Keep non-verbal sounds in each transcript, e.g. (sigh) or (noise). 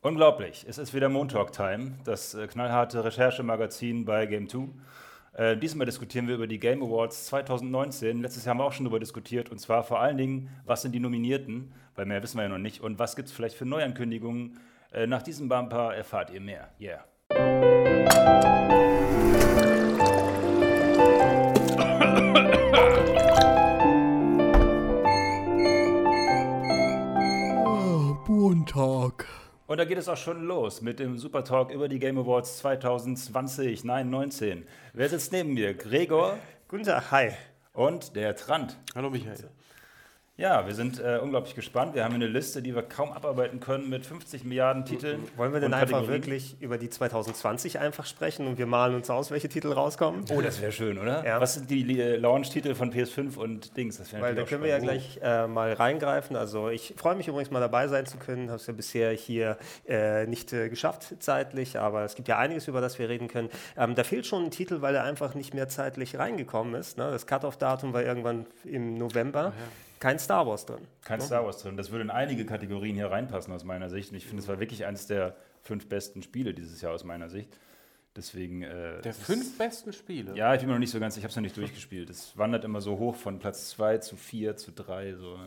Unglaublich, es ist wieder Montalk Time, das äh, knallharte Recherchemagazin bei Game 2. Äh, diesmal diskutieren wir über die Game Awards 2019. Letztes Jahr haben wir auch schon darüber diskutiert und zwar vor allen Dingen, was sind die Nominierten, weil mehr wissen wir ja noch nicht und was gibt es vielleicht für Neuankündigungen. Äh, nach diesem Bumper erfahrt ihr mehr. Yeah. Und da geht es auch schon los mit dem Super Talk über die Game Awards 2020, nein, 19. Wer sitzt neben mir? Gregor Guten Tag, hi. und der Trant. Hallo Michael. Ja, wir sind äh, unglaublich gespannt. Wir haben eine Liste, die wir kaum abarbeiten können mit 50 Milliarden Titeln. Wollen wir denn einfach wirklich über die 2020 einfach sprechen und wir malen uns aus, welche Titel rauskommen? Oh, das wäre schön, oder? Ja. Was sind die äh, Launch-Titel von PS5 und Dings? Das wäre Weil da können wir ja gleich äh, mal reingreifen. Also ich freue mich übrigens mal dabei sein zu können. Habe es ja bisher hier äh, nicht äh, geschafft zeitlich, aber es gibt ja einiges, über das wir reden können. Ähm, da fehlt schon ein Titel, weil er einfach nicht mehr zeitlich reingekommen ist. Ne? Das Cut-Off-Datum war irgendwann im November. Kein Star Wars drin. Kein Star Wars drin. Das würde in einige Kategorien hier reinpassen aus meiner Sicht. Und ich finde, es war wirklich eines der fünf besten Spiele dieses Jahr aus meiner Sicht. Deswegen. Äh, Der fünf besten Spiele. Ja, ich bin mir noch nicht so ganz, ich habe es noch nicht durchgespielt. Es wandert immer so hoch von Platz 2 zu 4 zu 3. So.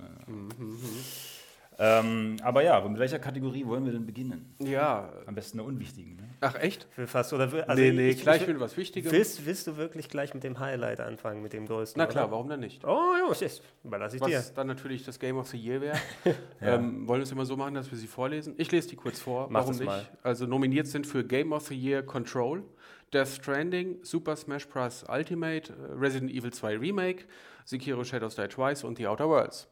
Ähm, aber ja, mit welcher Kategorie wollen wir denn beginnen? Ja. Am besten eine unwichtigen. Ne? Ach echt? Will fast, oder will, also nee, nee, ich- gleich ich- mit was Wichtigem. Willst, willst du wirklich gleich mit dem Highlight anfangen, mit dem größten? Na klar, oder? warum denn nicht? Oh, ja, das überlasse ich dir. Was dann natürlich das Game of the Year wäre. (laughs) ähm, wollen wir es immer so machen, dass wir sie vorlesen? Ich lese die kurz vor. Mach warum nicht? mal. Also nominiert sind für Game of the Year Control, Death Stranding, Super Smash Bros. Ultimate, äh, Resident Evil 2 Remake, Sekiro Shadows Die Twice und The Outer Worlds.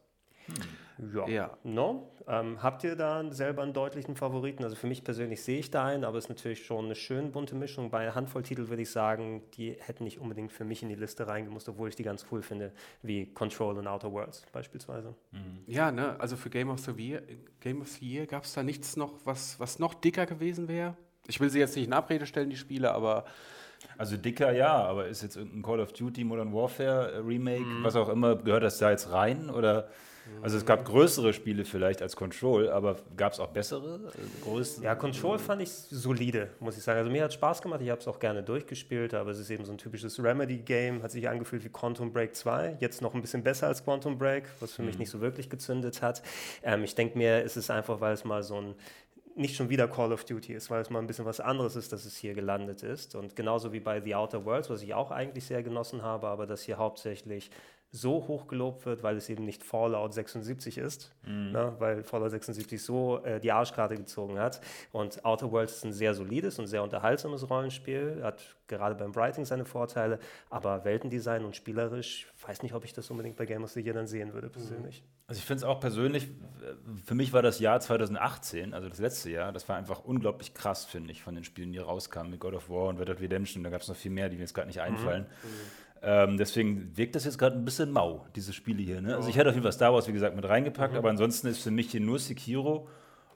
Ja. Ja. No? Ähm, habt ihr da selber einen deutlichen Favoriten? Also für mich persönlich sehe ich da einen, aber es ist natürlich schon eine schön bunte Mischung. Bei einer Handvoll Titel würde ich sagen, die hätten nicht unbedingt für mich in die Liste reingemusst, obwohl ich die ganz cool finde, wie Control und Outer Worlds beispielsweise. Ja, ne, also für Game of the Year, Game of the Year gab es da nichts noch, was, was noch dicker gewesen wäre? Ich will sie jetzt nicht in Abrede stellen, die Spiele, aber Also dicker ja, aber ist jetzt irgendein Call of Duty Modern Warfare äh, Remake, Mhm. was auch immer, gehört das da jetzt rein? Oder also es gab größere Spiele vielleicht als Control, aber gab es auch bessere? Äh, größere? Ja, Control fand ich solide, muss ich sagen. Also mir hat Spaß gemacht, ich habe es auch gerne durchgespielt, aber es ist eben so ein typisches Remedy-Game, hat sich angefühlt wie Quantum Break 2, jetzt noch ein bisschen besser als Quantum Break, was für mich nicht so wirklich gezündet hat. Ähm, ich denke mir, es ist einfach, weil es mal so ein nicht schon wieder Call of Duty ist, weil es mal ein bisschen was anderes ist, dass es hier gelandet ist. Und genauso wie bei The Outer Worlds, was ich auch eigentlich sehr genossen habe, aber das hier hauptsächlich so hoch gelobt wird, weil es eben nicht Fallout 76 ist, ne, weil Fallout 76 so äh, die Arschkarte gezogen hat. Und Outer Worlds ist ein sehr solides und sehr unterhaltsames Rollenspiel, hat gerade beim Writing seine Vorteile, aber Weltendesign und spielerisch, weiß nicht, ob ich das unbedingt bei Game of the Year dann sehen würde persönlich. Also ich finde es auch persönlich, für mich war das Jahr 2018, also das letzte Jahr, das war einfach unglaublich krass, finde ich, von den Spielen, die rauskamen, mit God of War und Red Dead Redemption, da gab es noch viel mehr, die mir jetzt gerade nicht einfallen. Ähm, deswegen wirkt das jetzt gerade ein bisschen mau, diese Spiele hier. Ne? Also ich hätte auf jeden Fall Star Wars, wie gesagt, mit reingepackt, aber ansonsten ist für mich hier nur Sekiro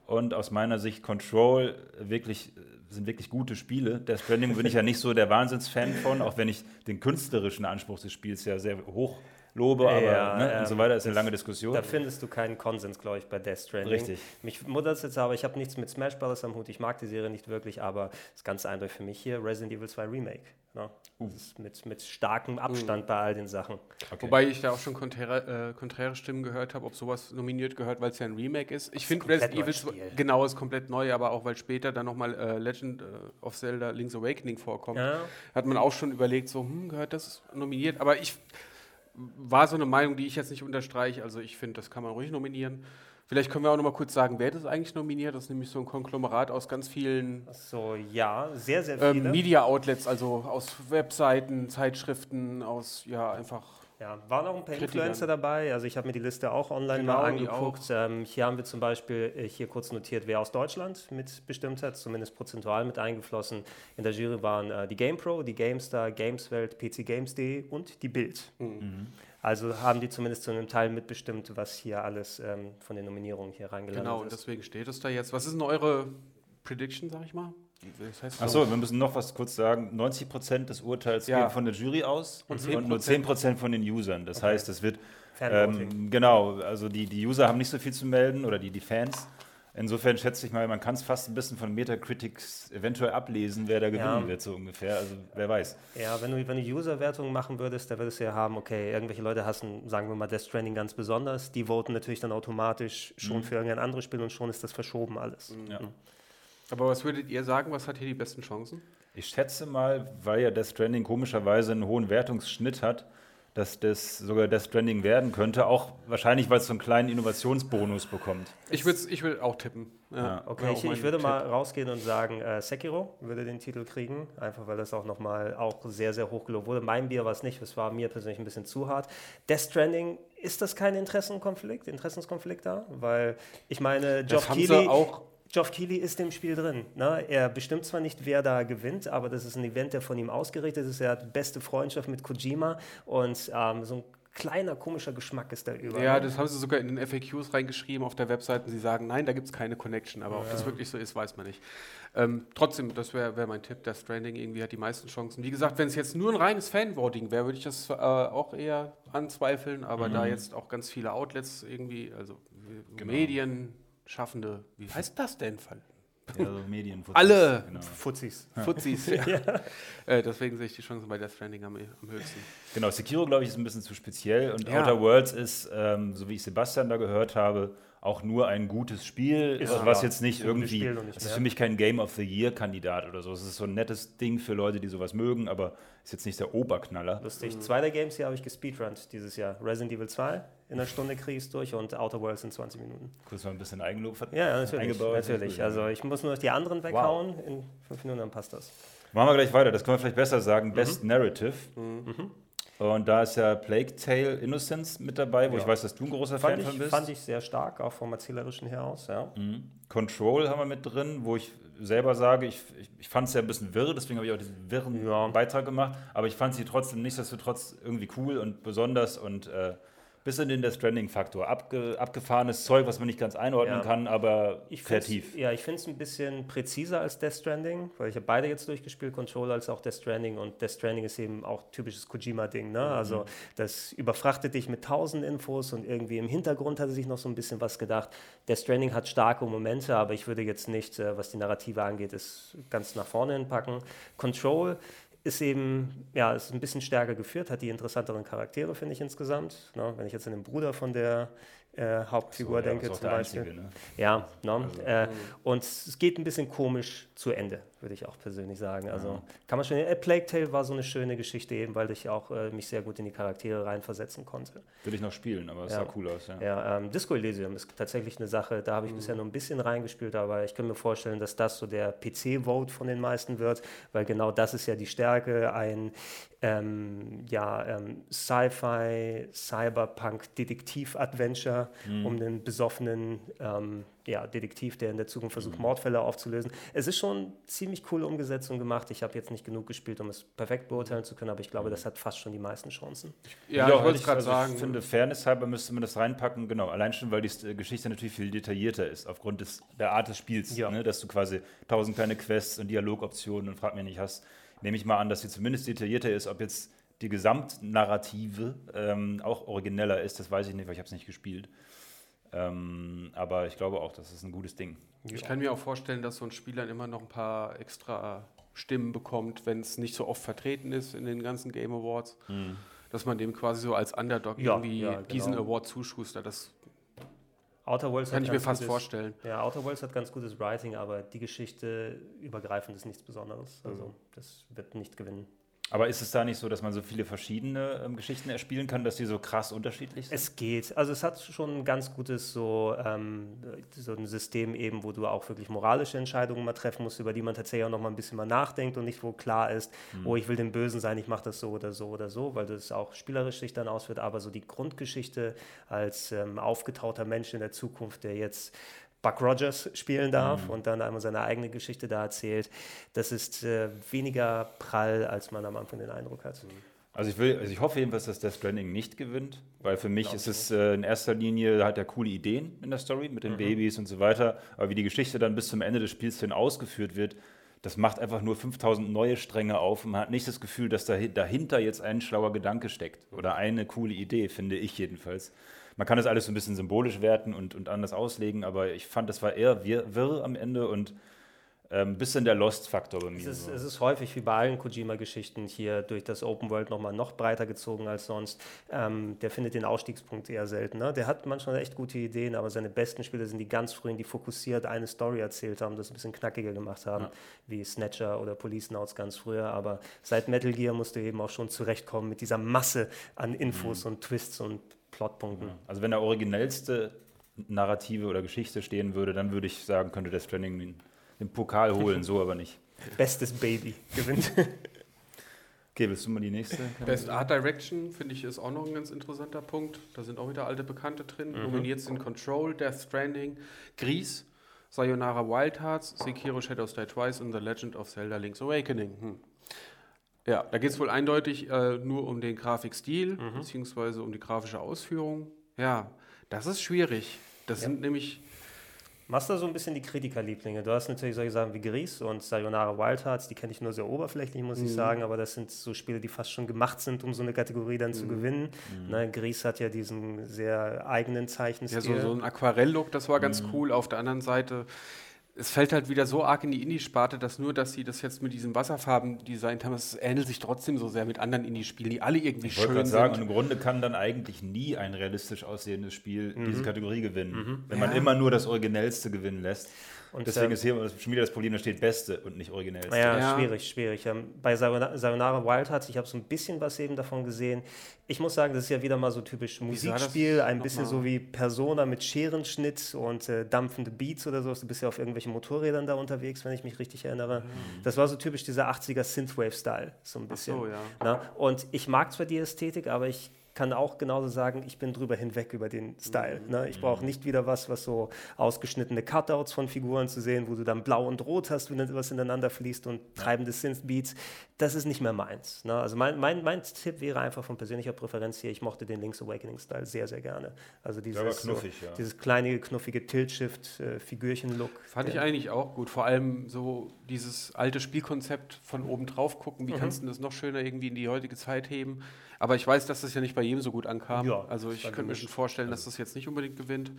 und aus meiner Sicht Control wirklich, sind wirklich gute Spiele. Death Stranding bin ich ja nicht so der Wahnsinnsfan von, auch wenn ich den künstlerischen Anspruch des Spiels ja sehr hoch lobe, aber Ja, ne, ähm, und so weiter ist eine lange Diskussion. Da findest du keinen Konsens, glaube ich, bei Death Stranding. Richtig. Mich wundert es jetzt aber, ich habe nichts mit Smash Bros. am Hut, ich mag die Serie nicht wirklich, aber das ist ganz eindeutig für mich hier Resident Evil 2 Remake. Ne? Mit, mit starkem Abstand bei all den Sachen. Okay. Wobei ich da auch schon konträre, äh, konträre Stimmen gehört habe, ob sowas nominiert gehört, weil es ja ein Remake ist. Ich finde Resident Evil neues 2 Spiel. genau ist komplett neu, aber auch weil später dann nochmal äh, Legend äh, of Zelda Link's Awakening vorkommt, Ja. hat man auch schon überlegt, so, hm, gehört das nominiert? Aber ich war so eine Meinung, die ich jetzt nicht unterstreiche. Also ich finde, das kann man ruhig nominieren. Vielleicht können wir auch noch mal kurz sagen, wer das eigentlich nominiert. Das ist nämlich so ein Konglomerat aus ganz vielen So, ja, sehr, sehr viele. ähm, Media-Outlets, also aus Webseiten, Zeitschriften, aus, ja, einfach Ja, waren auch ein paar Kritikern. Influencer dabei. Also ich habe mir die Liste auch online Genau, mal die angeguckt. Ähm, hier haben wir zum Beispiel äh, hier kurz notiert, wer aus Deutschland mitbestimmt hat, zumindest prozentual mit eingeflossen. In der Jury waren äh, die GamePro, die GameStar, Gameswelt, PCGames.de und die Bild. Mhm. Also haben die zumindest zu einem Teil mitbestimmt, was hier alles ähm, von den Nominierungen hier reingelandet Genau, und ist. deswegen steht es da jetzt. Was ist denn eure Prediction, sag ich mal? Das heißt Achso, wir müssen noch was kurz sagen. 90% des Urteils Ja. gehen von der Jury aus Und und, nur 10% von den Usern. Das heißt, es wird ähm, genau, also die, die User haben nicht so viel zu melden oder die, die Fans. Insofern schätze ich mal, man kann es fast ein bisschen von Metacritics eventuell ablesen, wer da gewinnen Ja. wird, so ungefähr. Also wer weiß. Ja, wenn du, wenn du User-Wertungen machen würdest, da würdest du ja haben, okay, irgendwelche Leute hassen, sagen wir mal, Death Stranding ganz besonders. Die voten natürlich dann automatisch schon für irgendein anderes Spiel und schon ist das verschoben alles. Ja. Aber was würdet ihr sagen, was hat hier die besten Chancen? Ich schätze mal, weil ja Death Stranding komischerweise einen hohen Wertungsschnitt hat, dass das sogar Death Stranding werden könnte. Auch wahrscheinlich, weil es so einen kleinen Innovationsbonus bekommt. Ich würde ich würd auch tippen. Ja, Okay, wäre auch ich, ich würde Tipp. mal rausgehen und sagen, äh, Sekiro würde den Titel kriegen, einfach weil das auch nochmal auch sehr, sehr hoch gelobt wurde. Mein Bier war es nicht, es war mir persönlich ein bisschen zu hart. Death Stranding, ist das kein Interessenkonflikt, Interessenskonflikt da? Weil ich meine, Das Geoff haben sie Keighley, auch Geoff Keighley ist im Spiel drin. Ne? Er bestimmt zwar nicht, wer da gewinnt, aber das ist ein Event, der von ihm ausgerichtet ist. Er hat beste Freundschaft mit Kojima und ähm, so ein kleiner komischer Geschmack ist da über. Ja, das haben sie sogar in den FAQs reingeschrieben auf der Webseite. Sie sagen, nein, da gibt es keine Connection. Aber ob das wirklich so ist, weiß man nicht. Ähm, trotzdem, das wäre wär mein Tipp. Death Stranding irgendwie hat die meisten Chancen. Wie gesagt, wenn es jetzt nur ein reines Fanvoting wäre, würde ich das äh, auch eher anzweifeln. Aber da jetzt auch ganz viele Outlets irgendwie, also Medien, Schaffende, wie heißt das denn? Fall? Ja, so Medien. Alle! Genau. Fuzis. Fuzis. (laughs) ja. Äh, deswegen sehe ich die Chancen bei Death Stranding am, am höchsten. genau, Sekiro, glaube ich, ist ein bisschen zu speziell. Und Ja. Outer Worlds ist, ähm, so wie ich Sebastian da gehört habe, auch nur ein gutes Spiel, Ist was ja. jetzt nicht irgendwie, nicht es ist mehr. für mich kein Game of the Year-Kandidat oder so. Es ist so ein nettes Ding für Leute, die sowas mögen, aber ist jetzt nicht der Oberknaller. Lustig. Zwei der Games hier habe ich gespeedrunnt dieses Jahr. Resident Evil 2 in einer Stunde kriege ich es durch und Outer Worlds in 20 Minuten. Kurz mal ein bisschen Eigenlob Ja, natürlich. eingebaut. natürlich. Also ich muss nur noch die anderen weghauen. In fünf Minuten dann passt das. Machen wir gleich weiter, das können wir vielleicht besser sagen. Mhm. Best Narrative. Und da ist ja Plague Tale Innocence mit dabei, wo Ja. ich weiß, dass du ein großer Fan Fand von ich, bist. fand ich sehr stark, auch vom Erzählerischen her aus. Ja. Mhm. Control haben wir mit drin, wo ich selber sage, ich, ich, ich fand es ja ein bisschen wirr, deswegen habe ich auch diesen wirren Ja. Beitrag gemacht, aber ich fand sie trotzdem nichtsdestotrotz irgendwie cool und besonders und äh, bis in den Death Stranding-Faktor. Abge, abgefahrenes Zeug, was man nicht ganz einordnen Ja. kann, aber Ich find's- kreativ. Ja, ich finde es ein bisschen präziser als Death Stranding, weil ich habe beide jetzt durchgespielt, Control als auch Death Stranding und Death Stranding ist eben auch typisches Kojima-Ding. Ne? Also das überfrachtet dich mit tausend Infos und irgendwie im Hintergrund hat er sich noch so ein bisschen was gedacht. Death Stranding hat starke Momente, aber ich würde jetzt nicht, äh, was die Narrative angeht, es ganz nach vorne hinpacken. Control ist eben, ja, ist ein bisschen stärker geführt, hat die interessanteren Charaktere, finde ich insgesamt. Ne? Wenn ich jetzt an den Bruder von der äh, Hauptfigur So, ja, denke zum Beispiel. Einzige, ne? Ja, ne? äh, und es geht ein bisschen komisch zu Ende, würde ich auch persönlich sagen. Also kann man schon. Äh, Plague Tale war so eine schöne Geschichte eben, weil ich auch äh, mich sehr gut in die Charaktere reinversetzen konnte. Will ich noch spielen, aber es Ja. sah cool aus. Ja. Ja, ähm, Disco Elysium ist tatsächlich eine Sache, da habe ich bisher nur ein bisschen reingespielt, aber ich kann mir vorstellen, dass das so der PC-Vote von den meisten wird, weil genau das ist ja die Stärke, ein ähm, ja, ähm, Sci-Fi, Cyberpunk-Detektiv-Adventure um einen besoffenen ähm, ja, Detektiv, der in der Zukunft versucht, Mordfälle aufzulösen. Es ist schon ziemlich cool umgesetzt und gemacht. Ich habe jetzt nicht genug gespielt, um es perfekt beurteilen zu können, aber ich glaube, das hat fast schon die meisten Chancen. Ja, Ja, ich wollte gerade also sagen. ich finde, Fairness halber müsste man das reinpacken, genau. Allein schon, weil die äh, Geschichte natürlich viel detaillierter ist, aufgrund des, der Art des Spiels. Ja. Ne? Dass du quasi tausend kleine Quests und Dialogoptionen und frag mir nicht hast. Nehme ich mal an, dass sie zumindest detaillierter ist. Ob jetzt die Gesamtnarrative ähm, auch origineller ist, das weiß ich nicht, weil ich habe es nicht gespielt. Ähm, aber ich glaube auch, das ist ein gutes Ding. Ich kann mir auch vorstellen, dass so ein Spiel dann immer noch ein paar extra Stimmen bekommt, wenn es nicht so oft vertreten ist in den ganzen Game Awards. Dass man dem quasi so als Underdog Ja, irgendwie ja, diesen genau. Award zuschustert. Das Outer Worlds kann ich mir fast gutes- vorstellen. Ja, Outer Worlds hat ganz gutes Writing, aber die Geschichte übergreifend ist nichts Besonderes. Also das wird nicht gewinnen. Aber ist es da nicht so, dass man so viele verschiedene ähm, Geschichten erspielen kann, dass die so krass unterschiedlich sind? Es geht. Also es hat schon ein ganz gutes so, ähm, so ein System eben, wo du auch wirklich moralische Entscheidungen mal treffen musst, über die man tatsächlich auch noch mal ein bisschen mal nachdenkt und nicht wo klar ist, oh, ich will den Bösen sein, ich mache das so oder so oder so, weil das auch spielerisch sich dann ausführt. Aber so die Grundgeschichte als ähm, aufgetauchter Mensch in der Zukunft, der jetzt Buck Rogers spielen darf und dann einmal seine eigene Geschichte da erzählt, das ist äh, weniger prall, als man am Anfang den Eindruck hat. Also ich will, also ich hoffe jedenfalls, dass Death Stranding nicht gewinnt, weil für mich ist es äh, in erster Linie, hat er coole Ideen in der Story mit den Babys und so weiter, aber wie die Geschichte dann bis zum Ende des Spiels hin ausgeführt wird, das macht einfach nur 5000 neue Stränge auf und man hat nicht das Gefühl, dass dahi- dahinter jetzt ein schlauer Gedanke steckt oder eine coole Idee, finde ich jedenfalls. Man kann das alles so ein bisschen symbolisch werten und, und anders auslegen, aber ich fand, das war eher wirr, wirr am Ende und ein ähm, bisschen der Lost-Faktor bei mir. Es ist, so. es ist, häufig wie bei allen Kojima-Geschichten hier durch das Open World nochmal noch breiter gezogen als sonst. Ähm, der findet den Ausstiegspunkt eher selten. Ne? Der hat manchmal echt gute Ideen, aber seine besten Spiele sind die ganz frühen, die fokussiert eine Story erzählt haben, das ein bisschen knackiger gemacht haben, ja. wie Snatcher oder Police Notes ganz früher. Aber seit Metal Gear musst du eben auch schon zurechtkommen mit dieser Masse an Infos mhm. und Twists und Plotpunkten. Ja. Also wenn der originellste Narrative oder Geschichte stehen würde, dann würde ich sagen, könnte Death Stranding den Pokal holen, so aber nicht. (laughs) Bestes Baby gewinnt. (laughs) Okay, willst du mal die nächste? Best Art Direction, finde ich, ist auch noch ein ganz interessanter Punkt. Da sind auch wieder alte Bekannte drin. Mhm. Nominiert sind Control, Death Stranding, Grease, Sayonara Wild Hearts, Sekiro Shadows Die Twice und The Legend of Zelda Link's Awakening. Hm. Ja, da geht es wohl eindeutig äh, nur um den Grafikstil, mhm. beziehungsweise um die grafische Ausführung. Ja, das ist schwierig. Das ja. sind nämlich Machst du so ein bisschen die Kritikerlieblinge? Du hast natürlich solche Sachen wie Gris und Sayonara Wild Hearts, die kenne ich nur sehr oberflächlich, muss mhm. ich sagen, aber das sind so Spiele, die fast schon gemacht sind, um so eine Kategorie dann mhm. zu gewinnen. Mhm. Ne, Gris hat ja diesen sehr eigenen Zeichenstil. Ja, so, so ein Aquarell-Look, das war ganz mhm. cool. Auf der anderen Seite es fällt halt wieder so arg in die Indie-Sparte, dass nur, dass sie das jetzt mit diesen Wasserfarben designt haben, es ähnelt sich trotzdem so sehr mit anderen Indie-Spielen, die alle irgendwie ich schön sind. sagen, im Grunde kann dann eigentlich nie ein realistisch aussehendes Spiel mhm. diese Kategorie gewinnen, mhm. wenn man immer nur das Originellste gewinnen lässt. Und Deswegen ähm, ist hier schon wieder das Problem, da steht Beste und nicht Originellste. Ja, ja. schwierig, schwierig. Ähm, bei Sayonara Wild Hearts, ich habe so ein bisschen was eben davon gesehen. Ich muss sagen, das ist ja wieder mal so typisch Musikspiel, ein bisschen so wie Persona mit Scherenschnitt und äh, dampfende Beats oder so. Du bist ja auf irgendwelchen Motorrädern da unterwegs, wenn ich mich richtig erinnere. Mhm. Das war so typisch dieser 80er Synthwave-Style, so ein bisschen. Ach so, ja. Na? Und ich mag zwar die Ästhetik, aber ich kann auch genauso sagen, ich bin drüber hinweg über den Style. Mhm. Ne? Ich brauche mhm. nicht wieder was, was so ausgeschnittene Cutouts von Figuren zu sehen, wo du dann blau und rot hast, wenn was ineinander fließt und treibende Synth-Beats. Das ist nicht mehr meins. Ne? Also mein, mein, mein Tipp wäre einfach von persönlicher Präferenz hier, ich mochte den Link's Awakening-Style sehr, sehr gerne. Also dieses, knuffig, so, ja. dieses kleine, knuffige Tilt-Shift-Figürchen-Look. Äh, Fand ich eigentlich auch gut. Vor allem so dieses alte Spielkonzept von oben drauf gucken, wie mhm. kannst du das noch schöner irgendwie in die heutige Zeit heben. Aber ich weiß, dass das ja nicht bei jedem so gut ankam. Ja, also ich könnte mir schon vorstellen, dass das jetzt nicht unbedingt gewinnt.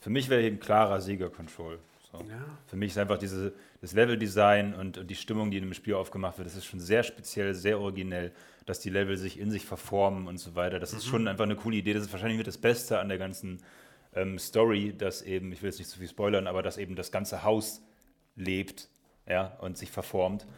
Für mich wäre hier ein klarer Sieger-Control. So. Ja. Für mich ist einfach diese, das Level-Design und, und, die Stimmung, die in dem Spiel aufgemacht wird, das ist schon sehr speziell, sehr originell, dass die Level sich in sich verformen und so weiter. Das mhm. ist schon einfach eine coole Idee. Das ist wahrscheinlich mit das Beste an der ganzen ähm, Story, dass eben, ich will jetzt nicht zu viel spoilern, aber dass eben das ganze Haus lebt ja, und sich verformt.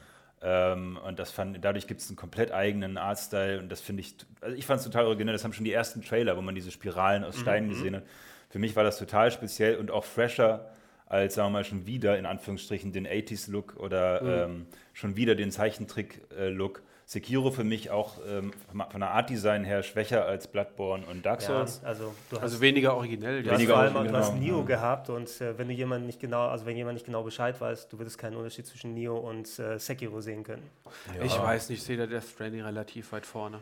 Ähm, und das fand, dadurch gibt es einen komplett eigenen Artstyle und das finde ich, also ich fand es total originell. Das haben schon die ersten Trailer, wo man diese Spiralen aus Steinen mhm. gesehen hat. Für mich war das total speziell und auch fresher als, sagen wir mal, schon wieder in Anführungsstrichen den 80s-Look oder mhm. ähm, schon wieder den Zeichentrick-Look. Sekiro für mich auch ähm, von der Art Design her schwächer als Bloodborne und Dark Souls. Ja, also, also, weniger originell. Du weniger hast, originell, du hast Nio ja. gehabt und äh, wenn du jemand nicht genau, also wenn jemand nicht genau Bescheid weiß, du würdest keinen Unterschied zwischen Nio und äh, Sekiro sehen können. Ja. Ich weiß nicht, ich sehe da Death Stranding relativ weit vorne.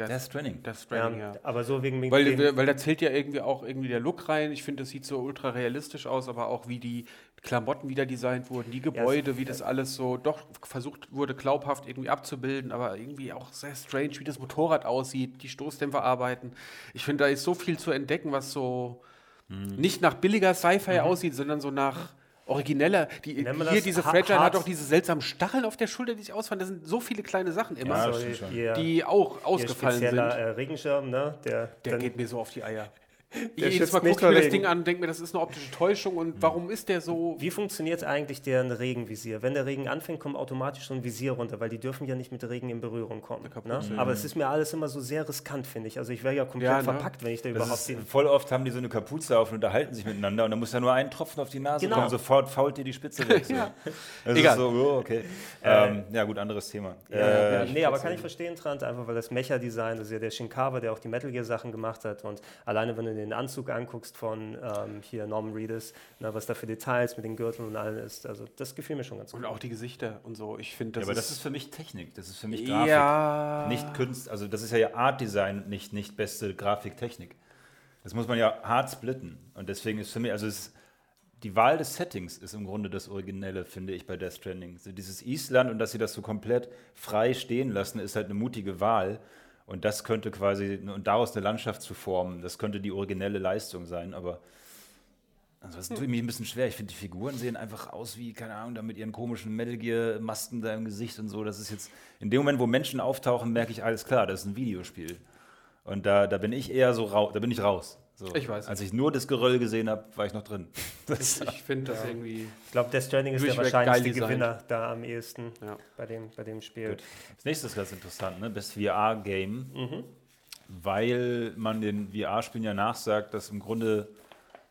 Death, Death Stranding. Death Stranding, ja, ja. Aber so wegen, wegen weil, weil da zählt ja irgendwie auch irgendwie der Look rein. Ich finde, das sieht so ultra realistisch aus, aber auch wie die Klamotten wieder designt wurden, die Gebäude, ja, wie das alles so doch versucht wurde, glaubhaft irgendwie abzubilden, aber irgendwie auch sehr strange, wie das Motorrad aussieht, die Stoßdämpfer arbeiten. Ich finde, da ist so viel zu entdecken, was so mhm. nicht nach billiger Sci-Fi mhm. aussieht, sondern so nach origineller. Die, hier diese Fragile hat auch diese seltsamen Stacheln auf der Schulter, die sich ausfallen. Das sind so viele kleine Sachen immer, ja, so, die auch ausgefallen sind. Äh, Regenschirm, ne? Der, der geht mir so auf die Eier. (laughs) Jedes Mal gucke ich mir das Ding an und denke mir, das ist eine optische Täuschung und mhm. warum ist der so. Wie funktioniert eigentlich deren Regenvisier? Wenn der Regen anfängt, kommt automatisch so ein Visier runter, weil die dürfen ja nicht mit Regen in Berührung kommen. Ne? Aber es ist mir alles immer so sehr riskant, finde ich. Also ich wäre ja komplett ja, ne? verpackt, wenn ich da das überhaupt bin. Voll oft haben die so eine Kapuze auf und unterhalten sich miteinander und dann muss ja nur ein Tropfen auf die Nase genau. kommen, sofort fault dir die Spitze weg. So. (laughs) ja. Das Egal. ist so, oh, okay. Äh, ähm, ja, gut, anderes Thema. Ja, äh, nee, aber kann ich verstehen, Trant, einfach weil das Mecha-Design, das ist ja der Shinkawa, der auch die Metal Gear-Sachen gemacht hat und alleine, wenn du den Anzug anguckst, von ähm, hier Norman Reedus, na, was da für Details mit den Gürteln und allem ist. Also das gefiel mir schon ganz gut. Und auch die Gesichter und so. Ich finde, das ja, aber das ist für mich Technik, das ist für mich Grafik, ja. nicht Kunst. Also das ist ja Art Design, nicht nicht beste Grafiktechnik. Das muss man ja hart splitten. Und deswegen ist für mich, also es, die Wahl des Settings ist im Grunde das Originelle, finde ich, bei Death Stranding. So dieses Island und dass sie das so komplett frei stehen lassen, ist halt eine mutige Wahl. Und das könnte quasi, und daraus eine Landschaft zu formen, das könnte die originelle Leistung sein, aber ansonsten tue ich mich ein bisschen schwer. Ich finde, die Figuren sehen einfach aus wie, keine Ahnung, da mit ihren komischen Metal Gear-Masken da im Gesicht und so. Das ist jetzt, in dem Moment, wo Menschen auftauchen, merke ich, alles klar, das ist ein Videospiel. Und da, da bin ich eher so raus, da bin ich raus. So. Ich weiß Als ich nur das Geröll gesehen habe, war ich noch drin. (laughs) Ich, ich finde das irgendwie. Ich glaube, Death Stranding ist der wahrscheinlichste. Gewinner da am ehesten Ja. bei, dem, bei dem Spiel. Gut. Das nächste ist ganz interessant, ne? Best VR-Game. Weil man den VR-Spielen ja nachsagt, dass im Grunde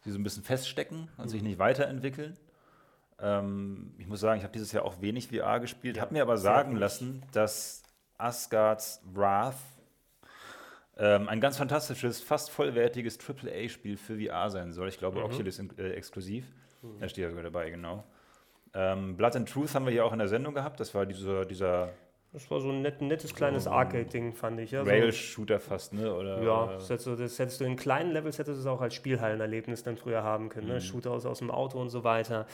sie so ein bisschen feststecken und sich nicht weiterentwickeln. Ähm, ich muss sagen, ich habe dieses Jahr auch wenig VR gespielt, Ja, habe mir aber sagen lassen, dass Asgard's Wrath ähm, ein ganz fantastisches, fast vollwertiges AAA-Spiel für VR sein soll. Ich glaube, Oculus in, äh, exklusiv. Da steht ja sogar dabei, genau. Ähm, Blood and Truth haben wir hier auch in der Sendung gehabt. Das war dieser, dieser Das war so ein net, nettes kleines Arcade-Ding, fand ich. Ja, so, Rail-Shooter fast, ne? Oder, ja das, hättest du, das hättest du in kleinen Levels hättest du es auch als Spielhallenerlebnis dann früher haben können. Mhm. Ne? Shooter aus, aus dem Auto und so weiter.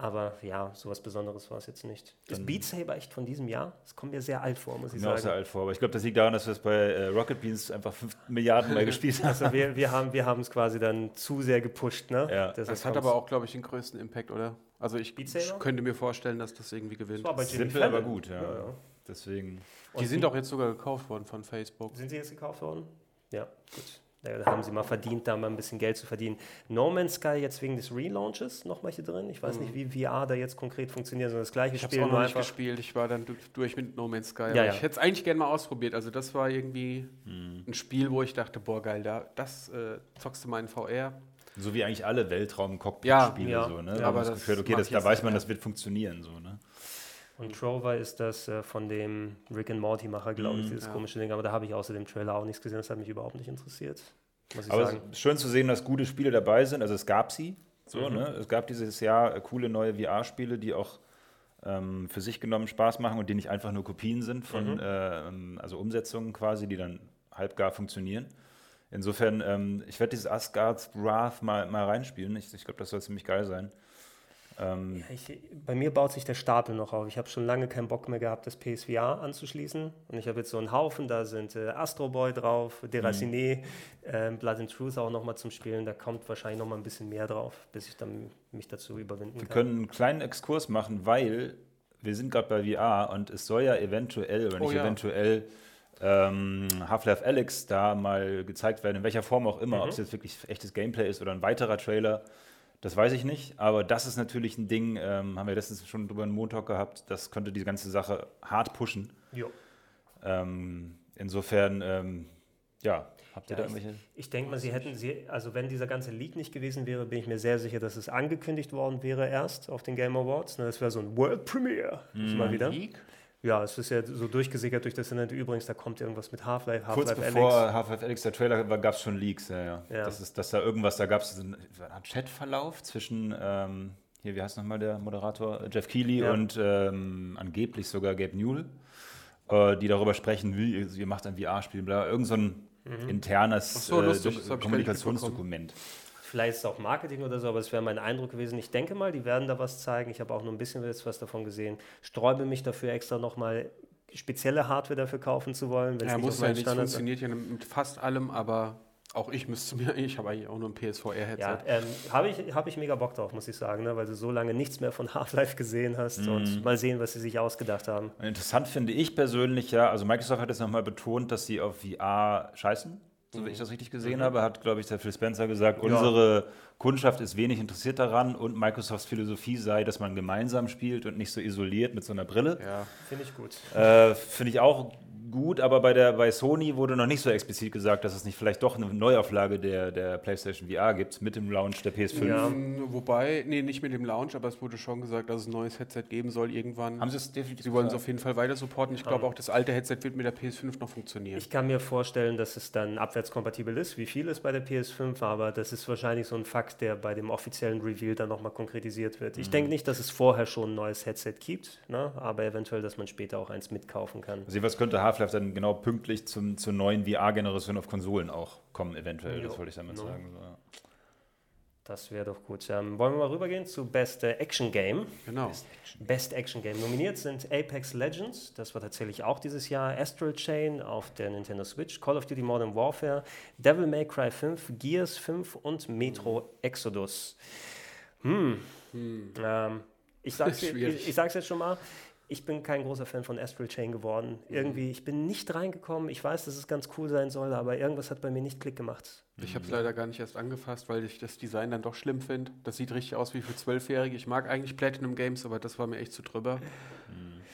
Aber ja, sowas Besonderes war es jetzt nicht. Ist Beat Saber echt von diesem Jahr? Das kommt mir sehr alt vor, muss ich Kommt mir auch sehr sagen. alt vor. Aber ich glaube, das liegt daran, dass wir es bei äh, Rocket Beans einfach 5 Milliarden Mal (laughs) gespielt haben. Also wir, wir haben wir haben es quasi dann zu sehr gepusht. Ne? Ja. Deshalb Das hat aber auch, glaube ich, den größten Impact, oder? Also ich könnte mir vorstellen, dass das irgendwie gewinnt. Das war bei Jimmy Simpel, Fallon. aber gut, ja. Ja, ja. Deswegen. Die sind auch jetzt sogar gekauft worden von Facebook. Sind sie jetzt gekauft worden? Ja, gut. Da haben sie mal verdient, da mal ein bisschen Geld zu verdienen. No Man's Sky jetzt wegen des Relaunches nochmal hier drin. Ich weiß nicht, wie VR da jetzt konkret funktioniert, sondern das gleiche Ich habe es Spiel. auch noch nur nicht gespielt. Ich war dann du- durch mit No Man's Sky. Ja, ja. Ich hätte es eigentlich gerne mal ausprobiert. Also das war irgendwie Hm. ein Spiel, wo ich dachte, boah geil, da, das äh, zockst du mal in VR. So wie eigentlich alle Weltraum-Cockpit-Spiele. Ja, so, ne? aber das Gefühl, okay, das, ich da weiß man, das wird funktionieren. So, ne? Und Trover ist das äh, von dem Rick and Morty Macher, glaube ich, Mhm, dieses ja. komische Ding. Aber da habe ich außer dem Trailer auch nichts gesehen. Das hat mich überhaupt nicht interessiert. Aber es sagen. ist schön zu sehen, dass gute Spiele dabei sind. Also es gab sie. So, Mhm. ne? Es gab dieses Jahr äh, coole neue VR-Spiele, die auch ähm, für sich genommen Spaß machen und die nicht einfach nur Kopien sind von, Mhm. ähm, also Umsetzungen quasi, die dann halbgar funktionieren. Insofern, ähm, ich werde dieses Asgard's Wrath mal, mal reinspielen. Ich, ich glaube, das soll ziemlich geil sein. Ähm, Ja, ich, bei mir baut sich der Stapel noch auf. Ich habe schon lange keinen Bock mehr gehabt, das PSVR anzuschließen. Und ich habe jetzt so einen Haufen, da sind äh, Astro Boy drauf, Deraciné, äh, Blood and Truth auch nochmal zum Spielen. Da kommt wahrscheinlich nochmal ein bisschen mehr drauf, bis ich dann mich dazu überwinden Wir kann. können einen kleinen Exkurs machen, weil wir sind gerade bei VR und es soll ja eventuell oder Oh nicht ja. eventuell ähm, Half-Life Alyx da mal gezeigt werden, in welcher Form auch immer, Mhm. ob es jetzt wirklich echtes Gameplay ist oder ein weiterer Trailer, das weiß ich nicht. Aber das ist natürlich ein Ding, ähm, haben wir letztens schon drüber einen Montag gehabt, das könnte die ganze Sache hart pushen. Jo. Ähm, insofern, ähm, ja, habt ihr Ja, da irgendwelche? Ich denke mal, sie hätten, sie, also wenn dieser ganze Leak nicht gewesen wäre, bin ich mir sehr sicher, dass es angekündigt worden wäre erst auf den Game Awards. Ne, Das wäre so ein World Premiere. Mhm. Mal wieder. League? Ja, es ist ja so durchgesickert durch das Internet. Übrigens, da kommt irgendwas mit Half-Life, Kurz Half-Life bevor Alyx. Half-Life Alyx der Trailer war, gab es schon Leaks. Ja, ja. Ja. Das ist, dass da irgendwas, da gab es so einen Chatverlauf zwischen, ähm, hier, wie heißt nochmal der Moderator? Jeff Keighley Ja. und ähm, angeblich sogar Gabe Newell, äh, die darüber sprechen, wie ihr, macht ein VR-Spiel, bla, irgend so ein Mhm. internes so, äh, Kommunikationsdokument. Vielleicht ist es auch Marketing oder so, aber es wäre mein Eindruck gewesen. Ich denke mal, die werden da was zeigen. Ich habe auch nur ein bisschen jetzt was davon gesehen. Sträube mich dafür extra nochmal spezielle Hardware dafür kaufen zu wollen, wenn es Ja, nicht muss ja nicht, Standards funktioniert ja mit fast allem, aber auch ich müsste mir, ich habe eigentlich auch nur ein PSVR-Headset. Ja, ähm, habe ich, hab ich mega Bock drauf, muss ich sagen, ne? weil du so lange nichts mehr von Half-Life gesehen hast Mhm. und mal sehen, was sie sich ausgedacht haben. Interessant finde ich persönlich ja, also Microsoft hat jetzt nochmal betont, dass sie auf VR scheißen, so wie ich das richtig gesehen habe, hat, glaube ich, der Phil Spencer gesagt, Mhm. Ja. unsere Kundschaft ist wenig interessiert daran und Microsofts Philosophie sei, dass man gemeinsam spielt und nicht so isoliert mit so einer Brille. Ja. Finde ich gut. Äh, finde ich auch gut, aber bei, der, bei Sony wurde noch nicht so explizit gesagt, dass es nicht vielleicht doch eine Neuauflage der, der PlayStation VR gibt mit dem Launch der PS5. Ja. Mm, Wobei, nee, nicht mit dem Launch, aber es wurde schon gesagt, dass es ein neues Headset geben soll irgendwann. Haben sie es definitiv Sie wollen es auf jeden Fall weiter supporten. Ich glaube auch, das alte Headset wird mit der PS5 noch funktionieren. Ich kann mir vorstellen, dass es dann abwärtskompatibel ist, wie viel es bei der PS5, aber das ist wahrscheinlich so ein Fakt, der bei dem offiziellen Reveal dann nochmal konkretisiert wird. Ich denke nicht, dass es vorher schon ein neues Headset gibt, ne? aber eventuell, dass man später auch eins mitkaufen kann. Also was könnte Half-Life dann genau pünktlich zum, zur neuen VR-Generation auf Konsolen auch kommen, eventuell, Jo. das wollte ich damit No. sagen. So, ja. Das wäre doch gut. Ähm, wollen wir mal rübergehen zu Best äh, Action Game? Genau. Best Action. Best Action Game. Nominiert sind Apex Legends, das war tatsächlich auch dieses Jahr, Astral Chain auf der Nintendo Switch, Call of Duty Modern Warfare, Devil May Cry 5, Gears 5 und Metro Exodus. Hm. Ähm, ich sag's, (laughs) ich, ich sag's jetzt schon mal. Ich bin kein großer Fan von Astral Chain geworden. Irgendwie, ich bin nicht reingekommen. Ich weiß, dass es ganz cool sein soll, aber irgendwas hat bei mir nicht Klick gemacht. Ich habe es leider gar nicht erst angefasst, weil ich das Design dann doch schlimm finde. Das sieht richtig aus wie für Zwölfjährige. Ich mag eigentlich Platinum Games, aber das war mir echt zu drüber.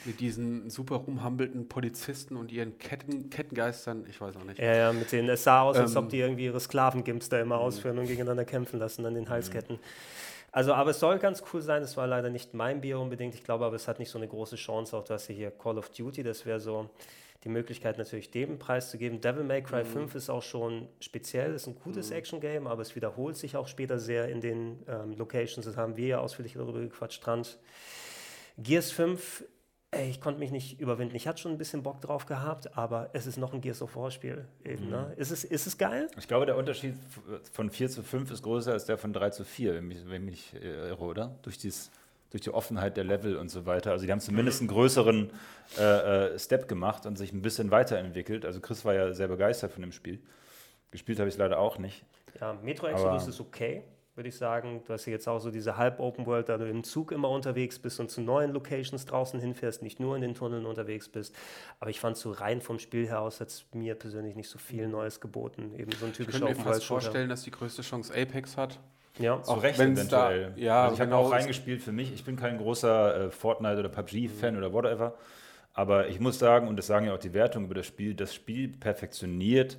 Mit diesen super rumhampelten Polizisten und ihren Ketten, Kettengeistern. Ich weiß auch nicht. Ja, ja, mit denen, es sah aus, als Ähm, ob die irgendwie ihre Sklavengimps da immer ausführen und gegeneinander kämpfen lassen an den Halsketten. Also, aber es soll ganz cool sein. Es war leider nicht mein Bier unbedingt. Ich glaube aber, es hat nicht so eine große Chance. Auch du hast hier Call of Duty. Das wäre so die Möglichkeit, natürlich dem Preis zu geben. Devil May Cry 5 ist auch schon speziell. Ist ein gutes Action-Game, aber es wiederholt sich auch später sehr in den ähm, Locations. Das haben wir ja ausführlich darüber gequatscht. Strand. Gears 5, ey, ich konnte mich nicht überwinden. Ich hatte schon ein bisschen Bock drauf gehabt, aber es ist noch ein Gears of War Spiel. Eben, ne? ist, es, ist es geil? Ich glaube, der Unterschied von 4 zu 5 ist größer als der von 3 zu 4, wenn wenn mich äh, irre, oder? Durch, dieses, durch die Offenheit der Level und so weiter. Also die haben zumindest einen größeren äh, äh, Step gemacht und sich ein bisschen weiterentwickelt. Also Chris war ja sehr begeistert von dem Spiel. Gespielt habe ich es leider auch nicht. Ja, Metro Exodus Aber- ist okay, würde ich sagen. Du hast ja jetzt auch so diese Halb-Open World, da du im Zug immer unterwegs bist und zu neuen Locations draußen hinfährst, nicht nur in den Tunneln unterwegs bist. Aber ich fand so rein vom Spiel her aus, hat es mir persönlich nicht so viel Neues geboten. Eben so ein Ich typischer könnte mir Open fast World Shooter. vorstellen, dass die größte Chance Apex hat. Ja, Zu Auch Recht wenn's da- eventuell. ja, also ich habe genau, auch es- reingespielt für mich. Ich bin kein großer äh, Fortnite- oder PUBG-Fan oder whatever. Aber ich muss sagen, und das sagen ja auch die Wertungen über das Spiel, das Spiel perfektioniert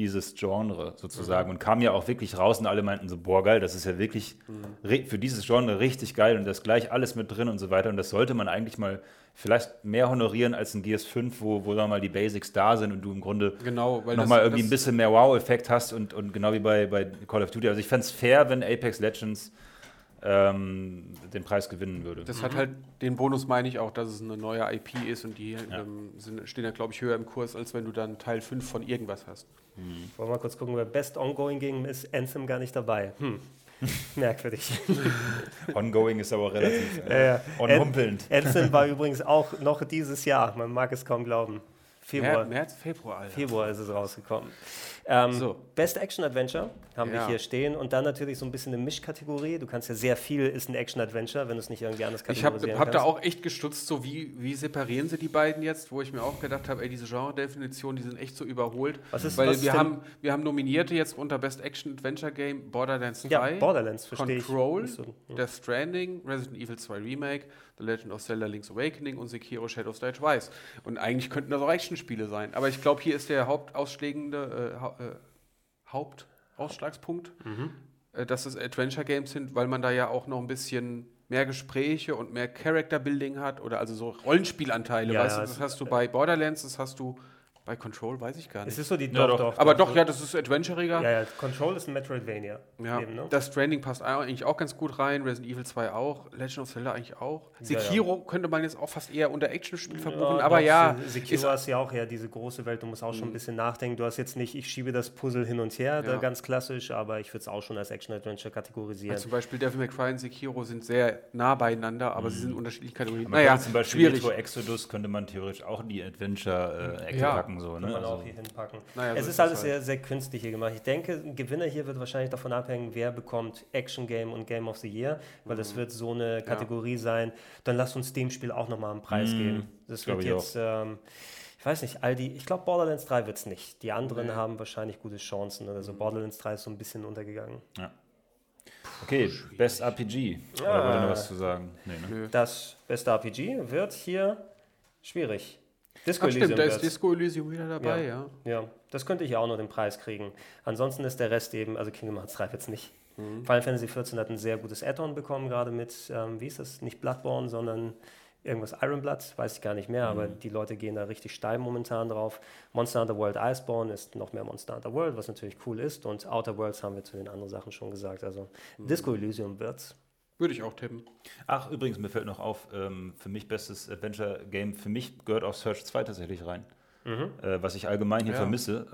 dieses Genre sozusagen und kam ja auch wirklich raus und alle meinten so, boah geil, das ist ja wirklich ri- für dieses Genre richtig geil und da ist gleich alles mit drin und so weiter und das sollte man eigentlich mal vielleicht mehr honorieren als ein Gears 5, wo, wo wir mal die Basics da sind und du im Grunde Genau, nochmal das- irgendwie ein das- bisschen mehr Wow-Effekt hast und, und genau wie bei, bei Call of Duty. Also ich fände es fair, wenn Apex Legends ähm, den Preis gewinnen würde. Das hat halt den Bonus, meine ich auch, dass es eine neue IP ist und die ähm, sind, stehen ja, glaube ich, höher im Kurs, als wenn du dann Teil 5 von irgendwas hast. wollen wir mal kurz gucken, wer Best Ongoing Game ist. Anthem gar nicht dabei. Hm. (laughs) Merkwürdig. (laughs) Ongoing ist aber relativ Ja, ja. onhumpelnd. Anthem war (laughs) übrigens auch noch dieses Jahr. Man mag es kaum glauben. Februar. März, Februar, Alter. Februar ist es rausgekommen. Ähm, So. Best Action Adventure haben wir Ja. hier stehen und dann natürlich so ein bisschen eine Mischkategorie. Du kannst ja sehr viel ist ein Action Adventure, wenn du es nicht irgendwie anders Ich habe kategorisieren hab da auch echt gestutzt, so wie, wie separieren sie die beiden jetzt, wo ich mir auch gedacht habe, ey, diese Genre-Definitionen, die sind echt so überholt. Was ist- Weil was wir, haben, wir haben Nominierte jetzt unter Best Action Adventure Game Borderlands 3, Ja, Borderlands ich. Control, nicht so. Ja. Death Stranding, Resident Evil 2 Remake, The Legend of Zelda Link's Awakening und Sekiro Shadows Die Twice. Und eigentlich könnten das auch Action-Spiele sein. Aber ich glaube, hier ist der hauptausschlägende äh, hau äh, Hauptausschlagspunkt, Mhm. äh, dass es Adventure Games sind, weil man da ja auch noch ein bisschen mehr Gespräche und mehr Character Building hat oder also so Rollenspielanteile. Ja, weißt ja, du, das hast du bei Borderlands, das hast du bei Control, weiß ich gar nicht. Es ist so die Ja, doch, doch. Aber doch, ja, das ist adventuriger. Ja, ja, Control ist ein Metroidvania. Ja, Eben, ne? das Stranding passt eigentlich auch ganz gut rein, Resident Evil 2 auch, Legend of Zelda eigentlich auch. Sekiro könnte man jetzt auch fast eher unter Actionspiel verbuchen, aber doch, ja, Sekiro ist ja auch ja diese große Welt, du musst auch schon ein bisschen nachdenken. Du hast jetzt nicht, ich schiebe das Puzzle hin und her, da Ja. ganz klassisch, aber ich würde es auch schon als Action-Adventure kategorisieren. zum Beispiel Devil May Cry und Sekiro sind sehr nah beieinander, aber sie sind unterschiedliche Kategorien. Man naja, zum Beispiel schwierig. Metro Exodus könnte man theoretisch auch in die Adventure-Ecke Ja. packen. So, Kann ne? man auch Also, hier hinpacken. Naja, so es ist ist alles halt. sehr, sehr künstlich hier gemacht. Ich denke, ein Gewinner hier wird wahrscheinlich davon abhängen, wer bekommt Action Game und Game of the Year, weil Mhm. das wird so eine Kategorie sein. Dann lasst uns dem Spiel auch nochmal einen Preis Mhm. geben. Das wird ich jetzt, ähm, ich weiß nicht, all die, ich glaube Borderlands 3 wird es nicht. Die anderen Nee. Mhm. haben wahrscheinlich gute Chancen oder so. Borderlands 3 ist so ein bisschen untergegangen. okay, Best RPG. Oder wollt ihr noch was zu sagen? Nee, ne? Das beste RPG wird hier schwierig. Disco Ach, stimmt, da ist. Disco Elysium wieder dabei, ja. Ja, das könnte ich ja auch noch den Preis kriegen. Ansonsten ist der Rest eben, also Kingdom Hearts 3 jetzt nicht. Mhm. Final Fantasy XIV hat ein sehr gutes Add-on bekommen, gerade mit, ähm, wie ist das, nicht Bloodborne, sondern irgendwas Iron Blood, weiß ich gar nicht mehr, aber die Leute gehen da richtig steil momentan drauf. Monster Hunter World Iceborne ist noch mehr Monster Hunter World, was natürlich cool ist und Outer Worlds haben wir zu den anderen Sachen schon gesagt, also Disco Elysium wird's. Würde ich auch tippen. Ach, übrigens, mir fällt noch auf, ähm, für mich bestes Adventure-Game, für mich gehört auch Search 2 tatsächlich rein. mhm. äh, was ich allgemein hier ja. vermisse.